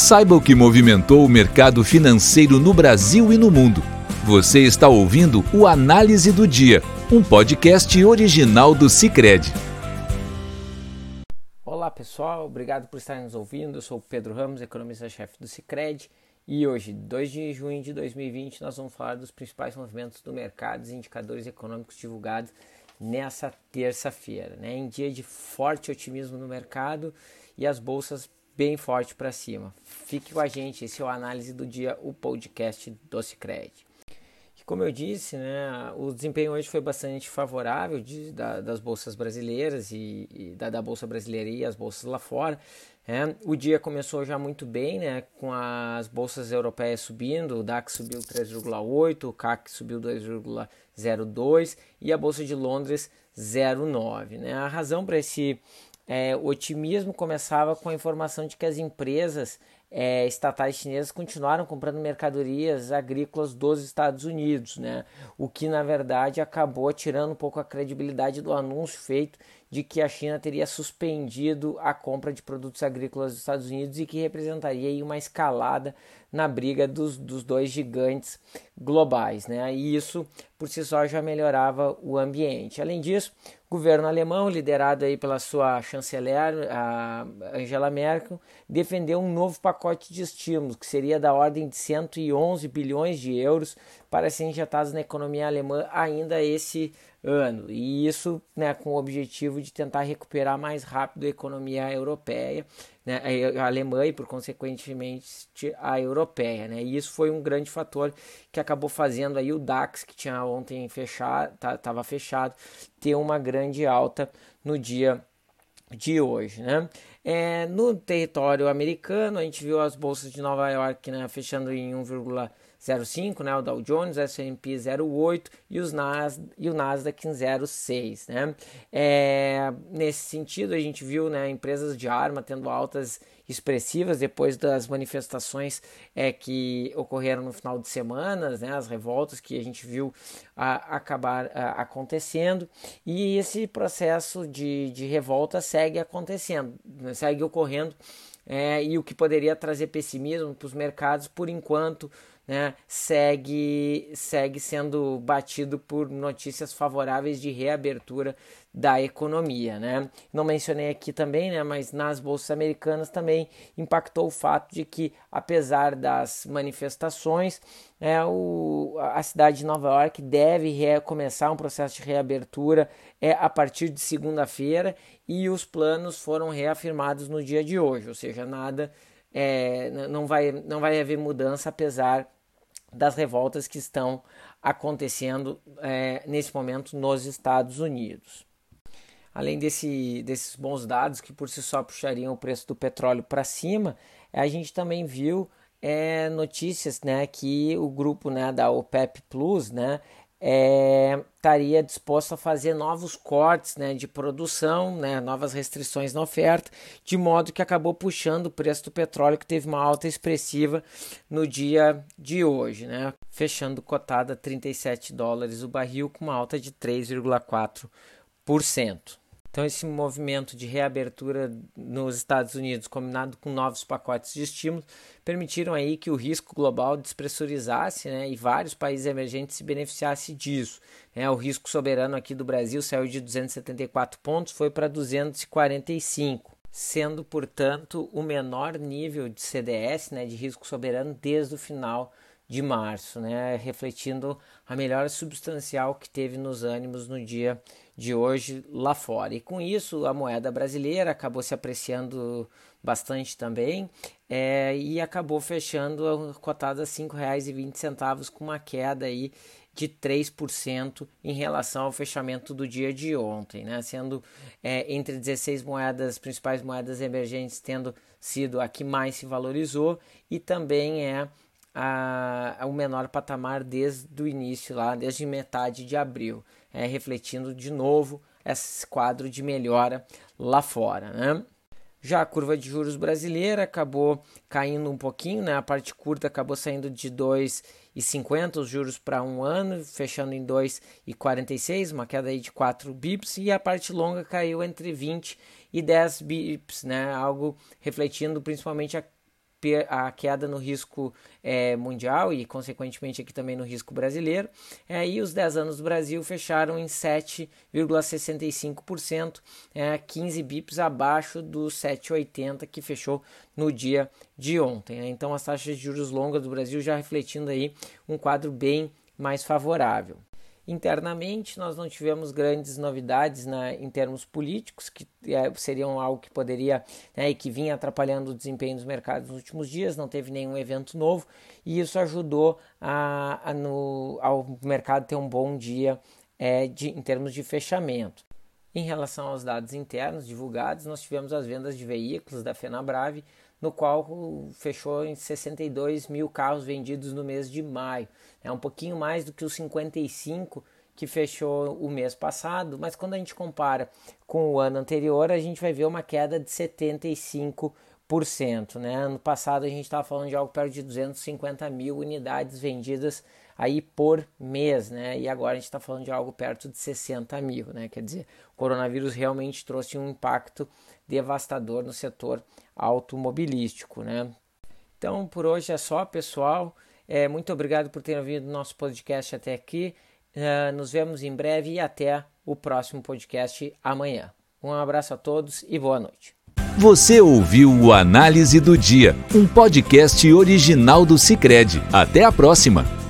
Saiba o que movimentou o mercado financeiro no Brasil e no mundo. Você está ouvindo o Análise do Dia, um podcast original do Cicred. Olá pessoal, obrigado por estarem nos ouvindo. Eu sou Pedro Ramos, economista-chefe do Cicred. E hoje, 2 de junho de 2020, nós vamos falar dos principais movimentos do mercado e indicadores econômicos divulgados nessa terça-feira, né? em dia de forte otimismo no mercado e as bolsas bem forte para cima. Fique com a gente, esse é o Análise do Dia, o podcast do Cicred. Como eu disse, né, o desempenho hoje foi bastante favorável de, da, das bolsas brasileiras e, e da, da, bolsa brasileira e as bolsas lá fora. Né. O dia começou já muito bem, né, com as bolsas europeias subindo, o DAX subiu 3,8, o CAC subiu 2,02 e a bolsa de Londres 0,9. Né. A razão para esse é, o otimismo começava com a informação de que as empresas é, estatais chinesas continuaram comprando mercadorias agrícolas dos Estados Unidos, né? o que na verdade acabou tirando um pouco a credibilidade do anúncio feito de que a China teria suspendido a compra de produtos agrícolas dos Estados Unidos e que representaria uma escalada na briga dos, dos dois gigantes globais. Né? E isso por si só já melhorava o ambiente. Além disso, o governo alemão, liderado aí pela sua chanceler, Angela Merkel, defendeu um novo pacote de estímulos, que seria da ordem de 111 bilhões de euros para serem injetados na economia alemã ainda esse ano. E isso né, com o objetivo de tentar recuperar mais rápido a economia europeia, né, a alemã e, por consequentemente, a europeia. Né? E isso foi um grande fator que acabou fazendo aí o DAX, que tinha ontem fechado, estava fechado, ter uma grande alta no dia de hoje, né? É, no território americano, a gente viu as bolsas de Nova York né, fechando em 1,5 0,5, né, o Dow Jones, S&P 0,8 e, os Nas, e o Nasdaq em 0,6. Né? É, nesse sentido, a gente viu né, empresas de arma tendo altas expressivas depois das manifestações é, que ocorreram no final de semana, né, as revoltas que a gente viu a, acabar a, acontecendo, e esse processo de, de revolta segue acontecendo, segue ocorrendo, é, e o que poderia trazer pessimismo para os mercados por enquanto né, segue, segue sendo batido por notícias favoráveis de reabertura da economia. Né? Não mencionei aqui também, né, mas nas bolsas americanas também impactou o fato de que, apesar das manifestações, é, o, a cidade de Nova York deve recomeçar um processo de reabertura é, a partir de segunda-feira e os planos foram reafirmados no dia de hoje, ou seja, nada. É, não, vai, não vai haver mudança apesar das revoltas que estão acontecendo é, nesse momento nos Estados Unidos. Além desse, desses bons dados que por si só puxariam o preço do petróleo para cima, a gente também viu é, notícias né, que o grupo né, da OPEP Plus né, é, estaria disposto a fazer novos cortes né, de produção, né, novas restrições na oferta, de modo que acabou puxando o preço do petróleo, que teve uma alta expressiva no dia de hoje, né, fechando cotada a 37 dólares o barril, com uma alta de 3,4%. Então, esse movimento de reabertura nos Estados Unidos, combinado com novos pacotes de estímulo, permitiram aí que o risco global despressurizasse né, e vários países emergentes se beneficiassem disso. Né. O risco soberano aqui do Brasil saiu de 274 pontos, foi para 245 sendo, portanto, o menor nível de CDS, né, de risco soberano, desde o final de março, né, refletindo a melhora substancial que teve nos ânimos no dia de hoje lá fora. E com isso, a moeda brasileira acabou se apreciando bastante também é, e acabou fechando cotada a R$ 5,20 com uma queda aí de 3% em relação ao fechamento do dia de ontem, né? sendo é, entre 16 moedas, principais moedas emergentes, tendo sido a que mais se valorizou e também é a, a, o menor patamar desde o início, lá, desde metade de abril, é, refletindo de novo esse quadro de melhora lá fora. Né? Já a curva de juros brasileira acabou caindo um pouquinho, né? a parte curta acabou saindo de 2,50 os juros para um ano, fechando em 2,46, uma queda aí de 4 bips, e a parte longa caiu entre 20 e 10 bips, né? algo refletindo principalmente a a queda no risco é, mundial e, consequentemente, aqui também no risco brasileiro. É, e os 10 anos do Brasil fecharam em 7,65%, é, 15 bips abaixo dos 7,80% que fechou no dia de ontem. Né? Então, as taxas de juros longas do Brasil já refletindo aí um quadro bem mais favorável. Internamente, nós não tivemos grandes novidades na, em termos políticos, que é, seriam algo que poderia né, e que vinha atrapalhando o desempenho dos mercados nos últimos dias, não teve nenhum evento novo, e isso ajudou a, a no, ao mercado ter um bom dia é, de, em termos de fechamento. Em relação aos dados internos divulgados, nós tivemos as vendas de veículos da Fenabrave, no qual fechou em 62 mil carros vendidos no mês de maio. É um pouquinho mais do que os 55 que fechou o mês passado, mas quando a gente compara com o ano anterior, a gente vai ver uma queda de 75%. Né? Ano passado a gente estava falando de algo perto de 250 mil unidades vendidas aí por mês, né? E agora a gente está falando de algo perto de 60 mil, né? Quer dizer, o coronavírus realmente trouxe um impacto devastador no setor automobilístico, né? Então, por hoje é só, pessoal. É, muito obrigado por terem ouvido nosso podcast até aqui. Uh, nos vemos em breve e até o próximo podcast amanhã. Um abraço a todos e boa noite. Você ouviu o Análise do Dia, um podcast original do Cicred. Até a próxima!